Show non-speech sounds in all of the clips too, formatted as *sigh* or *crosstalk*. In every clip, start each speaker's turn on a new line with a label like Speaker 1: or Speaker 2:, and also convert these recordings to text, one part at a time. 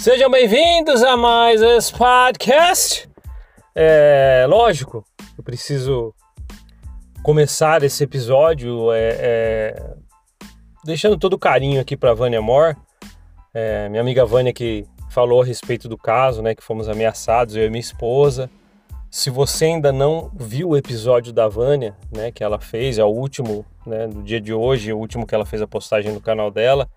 Speaker 1: Sejam bem-vindos a mais esse podcast. É lógico, eu preciso começar esse episódio é, é, deixando todo o carinho aqui para Vânia Mor, é, minha amiga Vânia que falou a respeito do caso, né, que fomos ameaçados eu e minha esposa. Se você ainda não viu o episódio da Vânia, né, que ela fez, é o último, né, do dia de hoje, o último que ela fez a postagem no canal dela.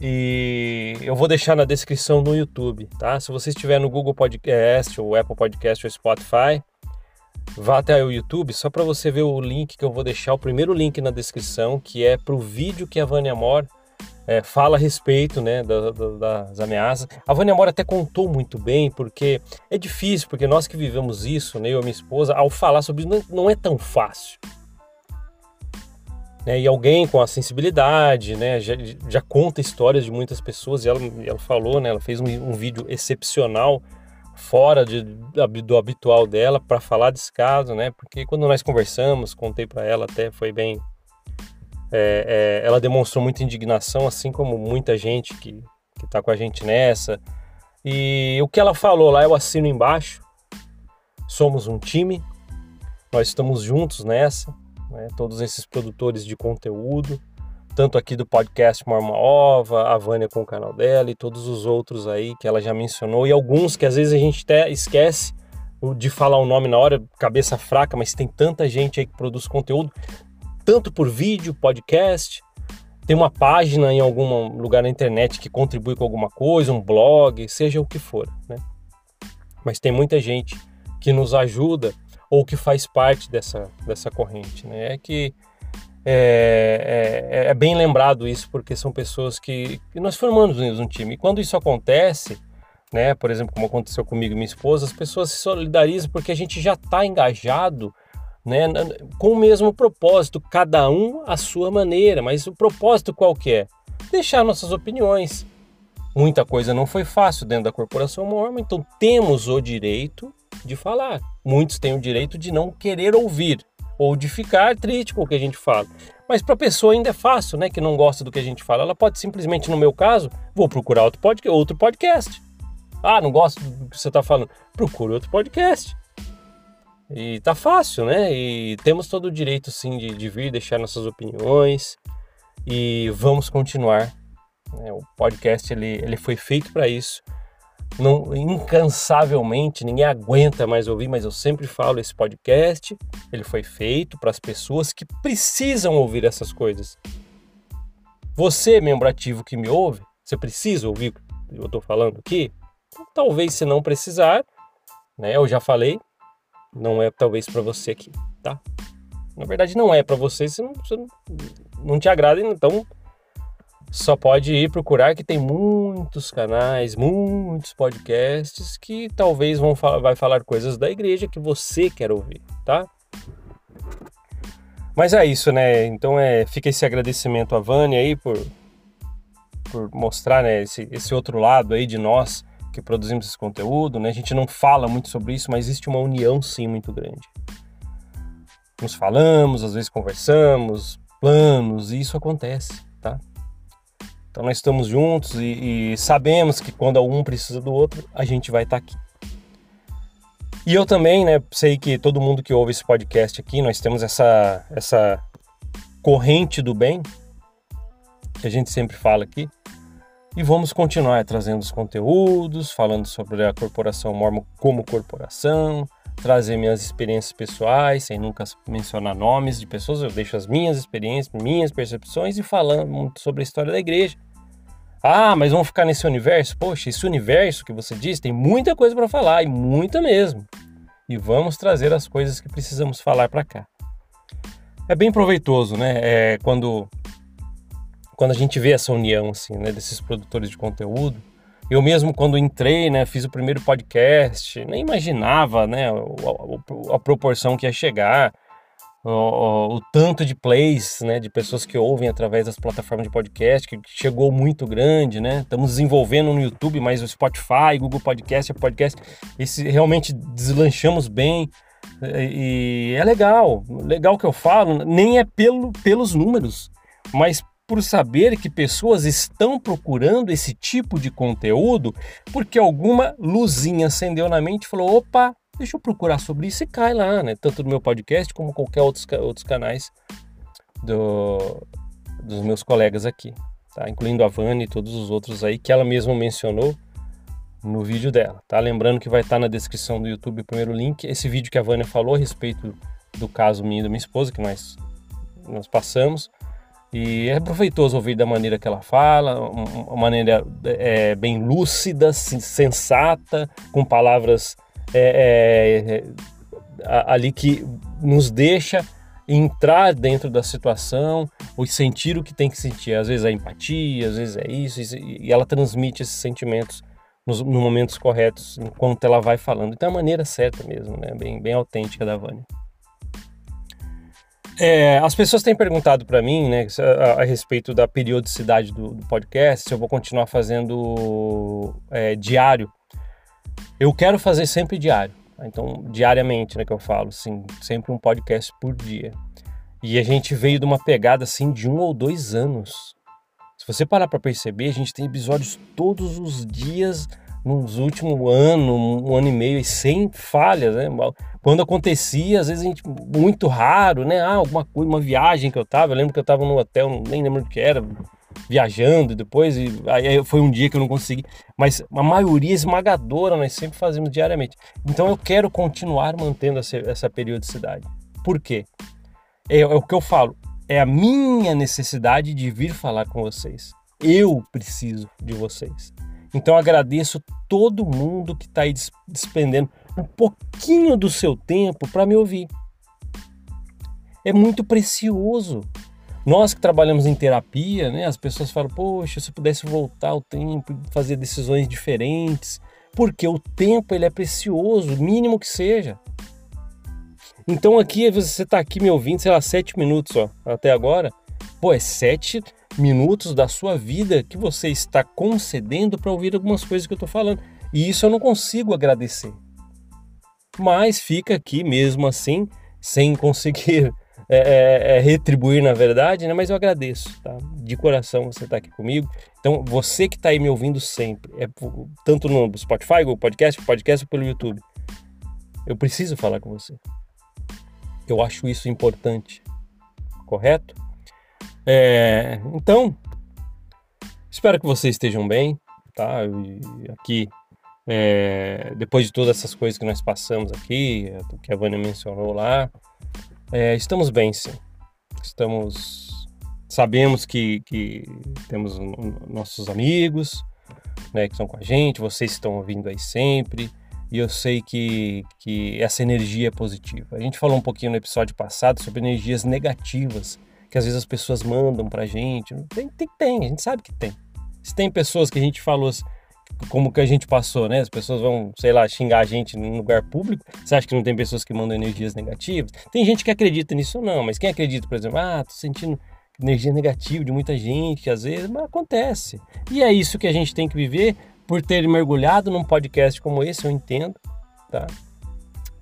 Speaker 1: E eu vou deixar na descrição no YouTube, tá? Se você estiver no Google Podcast, ou Apple Podcast ou Spotify, vá até o YouTube só para você ver o link que eu vou deixar, o primeiro link na descrição, que é para o vídeo que a Vânia Mor é, fala a respeito né, da, da, das ameaças. A Vânia Mora até contou muito bem, porque é difícil, porque nós que vivemos isso, né, eu e minha esposa, ao falar sobre isso, não é tão fácil. Né, e alguém com a sensibilidade, né, já, já, conta histórias de muitas pessoas, e ela, ela falou, né, ela fez um, um vídeo excepcional, fora de, do habitual dela, para falar desse caso, né, porque quando nós conversamos, contei para ela até, foi bem é, é, ela demonstrou muita indignação, assim como muita gente que está com a gente nessa. E o que ela falou lá eu assino embaixo. Somos um time, nós estamos juntos nessa, né? todos esses produtores de conteúdo, tanto aqui do podcast Morma Ova, a Vânia com o canal dela e todos os outros aí que ela já mencionou, e alguns que às vezes a gente até esquece de falar o nome na hora, cabeça fraca, mas tem tanta gente aí que produz conteúdo tanto por vídeo, podcast, tem uma página em algum lugar na internet que contribui com alguma coisa, um blog, seja o que for, né? Mas tem muita gente que nos ajuda ou que faz parte dessa, dessa corrente, né? É que é, é, é bem lembrado isso porque são pessoas que, que nós formamos um time. E quando isso acontece, né? Por exemplo, como aconteceu comigo e minha esposa, as pessoas se solidarizam porque a gente já está engajado né, com o mesmo propósito, cada um à sua maneira, mas o propósito qual que é? Deixar nossas opiniões. Muita coisa não foi fácil dentro da corporação Mormon, então temos o direito de falar. Muitos têm o direito de não querer ouvir ou de ficar triste com o que a gente fala. Mas para a pessoa ainda é fácil, né, que não gosta do que a gente fala. Ela pode simplesmente, no meu caso, vou procurar outro podcast. Outro podcast. Ah, não gosto do que você está falando. Procure outro podcast. E tá fácil, né? E temos todo o direito sim de, de vir deixar nossas opiniões e vamos continuar. Né? O podcast ele, ele foi feito para isso. Não, incansavelmente, ninguém aguenta mais ouvir, mas eu sempre falo esse podcast, ele foi feito para as pessoas que precisam ouvir essas coisas. Você, membro ativo que me ouve, você precisa ouvir o que eu estou falando aqui? Talvez se não precisar, né? Eu já falei, não é talvez para você aqui, tá? Na verdade não é para você, se não, se não te agrada, então só pode ir procurar que tem muitos canais, muitos podcasts que talvez vão vai falar coisas da igreja que você quer ouvir, tá? Mas é isso, né? Então é, fica esse agradecimento à Vânia aí por, por mostrar né, esse, esse outro lado aí de nós que produzimos esse conteúdo, né? A gente não fala muito sobre isso, mas existe uma união sim muito grande. Nos falamos, às vezes conversamos, planos, e isso acontece, tá? Então nós estamos juntos e, e sabemos que quando um precisa do outro, a gente vai estar tá aqui. E eu também, né, sei que todo mundo que ouve esse podcast aqui, nós temos essa, essa corrente do bem, que a gente sempre fala aqui, e vamos continuar trazendo os conteúdos, falando sobre a corporação Mormon como corporação, trazer minhas experiências pessoais, sem nunca mencionar nomes de pessoas, eu deixo as minhas experiências, minhas percepções e falando sobre a história da igreja. Ah, mas vamos ficar nesse universo? Poxa, esse universo que você diz tem muita coisa para falar, e muita mesmo. E vamos trazer as coisas que precisamos falar para cá. É bem proveitoso, né? É, quando quando a gente vê essa união assim, né, desses produtores de conteúdo. Eu mesmo quando entrei, né, fiz o primeiro podcast, nem imaginava, né, a, a, a proporção que ia chegar, o, o, tanto de plays, né, de pessoas que ouvem através das plataformas de podcast, que chegou muito grande, né. Estamos desenvolvendo no YouTube, mas o Spotify, Google Podcast, Podcast, esse realmente deslanchamos bem. E é legal, legal que eu falo, nem é pelo, pelos números, mas por saber que pessoas estão procurando esse tipo de conteúdo porque alguma luzinha acendeu na mente e falou: opa, deixa eu procurar sobre isso e cai lá, né? Tanto no meu podcast como qualquer outros, outros canais do, dos meus colegas aqui, tá? Incluindo a Vani e todos os outros aí que ela mesma mencionou no vídeo dela, tá? Lembrando que vai estar na descrição do YouTube o primeiro link, esse vídeo que a Vânia falou a respeito do caso minha e da minha esposa, que nós, nós passamos. E é proveitoso ouvir da maneira que ela fala, uma maneira é, bem lúcida, sensata, com palavras é, é, ali que nos deixa entrar dentro da situação ou sentir o que tem que sentir. Às vezes é empatia, às vezes é isso, e ela transmite esses sentimentos nos, nos momentos corretos, enquanto ela vai falando. Então é a maneira certa mesmo, né? bem, bem autêntica da Vânia. É, as pessoas têm perguntado para mim, né, a, a, respeito da periodicidade do, do, podcast, se eu vou continuar fazendo é, diário. Eu quero fazer sempre diário, tá? então diariamente, né, que eu falo, assim, sempre um podcast por dia. E a gente veio de uma pegada assim de um ou dois anos. Se você parar para perceber, a gente tem episódios todos os dias nos últimos ano, um ano e meio, sem falhas, né? Quando acontecia, às vezes a gente, muito raro, né? Ah, alguma coisa, uma viagem que eu tava, eu lembro que eu tava no hotel, nem lembro do que era, viajando, depois, e aí foi um dia que eu não consegui, mas a maioria esmagadora nós sempre fazemos diariamente. Então eu quero continuar mantendo essa, essa periodicidade. Por quê? É, é o que eu falo, é a minha necessidade de vir falar com vocês. Eu preciso de vocês. Então agradeço todo mundo que está aí despendendo um pouquinho do seu tempo para me ouvir. É muito precioso. Nós que trabalhamos em terapia, né, as pessoas falam: Poxa, se eu pudesse voltar o tempo, fazer decisões diferentes, porque o tempo ele é precioso, mínimo que seja. Então aqui você está aqui me ouvindo, sei lá, sete minutos ó, até agora. Pô, é sete minutos da sua vida que você está concedendo para ouvir algumas coisas que eu estou falando. E isso eu não consigo agradecer. Mas fica aqui mesmo assim, sem conseguir *laughs* é, é, é, retribuir na verdade, né? Mas eu agradeço, tá? De coração você está aqui comigo. Então, você que está aí me ouvindo sempre, é tanto no Spotify, Google Podcast, podcast ou pelo YouTube. Eu preciso falar com você. Eu acho isso importante, correto? É, então, espero que vocês estejam bem, tá? Aqui, é, depois de todas essas coisas que nós passamos aqui, que a Vânia mencionou lá, é, estamos bem, sim. Estamos, sabemos que, que temos nossos amigos, né, que estão com a gente, vocês estão ouvindo aí sempre, e eu sei que, que essa energia é positiva. A gente falou um pouquinho no episódio passado sobre energias negativas que às vezes as pessoas mandam pra gente. Tem, tem, tem, a gente sabe que tem. Se tem pessoas que a gente falou como que a gente passou, né? As pessoas vão, sei lá, xingar a gente num lugar público. Você acha que não tem pessoas que mandam energias negativas? Tem gente que acredita nisso, não, mas quem acredita, por exemplo, ah, tô sentindo energia negativa de muita gente, às vezes mas acontece. E é isso que a gente tem que viver por ter mergulhado num podcast como esse, eu entendo, tá?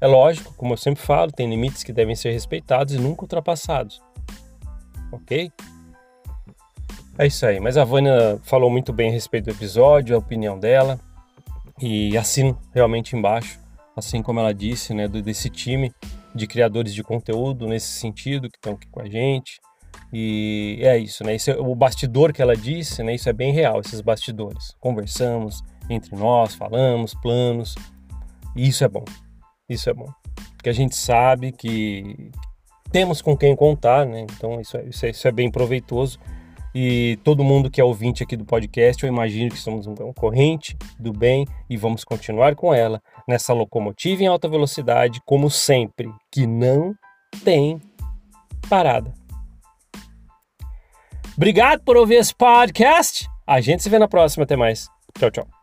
Speaker 1: É lógico, como eu sempre falo, tem limites que devem ser respeitados e nunca ultrapassados ok? É isso aí, mas a Vânia falou muito bem a respeito do episódio, a opinião dela, e assino realmente embaixo, assim como ela disse, né, desse time de criadores de conteúdo nesse sentido que estão aqui com a gente. E é isso, né? Esse é o bastidor que ela disse, né? Isso é bem real, esses bastidores. Conversamos entre nós, falamos, planos. E isso é bom. Isso é bom. Porque a gente sabe que, temos com quem contar, né? Então isso é, isso é, isso é bem proveitoso. E todo mundo que é ouvinte aqui do podcast, eu imagino que somos uma corrente do bem e vamos continuar com ela nessa locomotiva em alta velocidade, como sempre, que não tem parada. Obrigado por ouvir esse podcast. A gente se vê na próxima. Até mais. Tchau, tchau.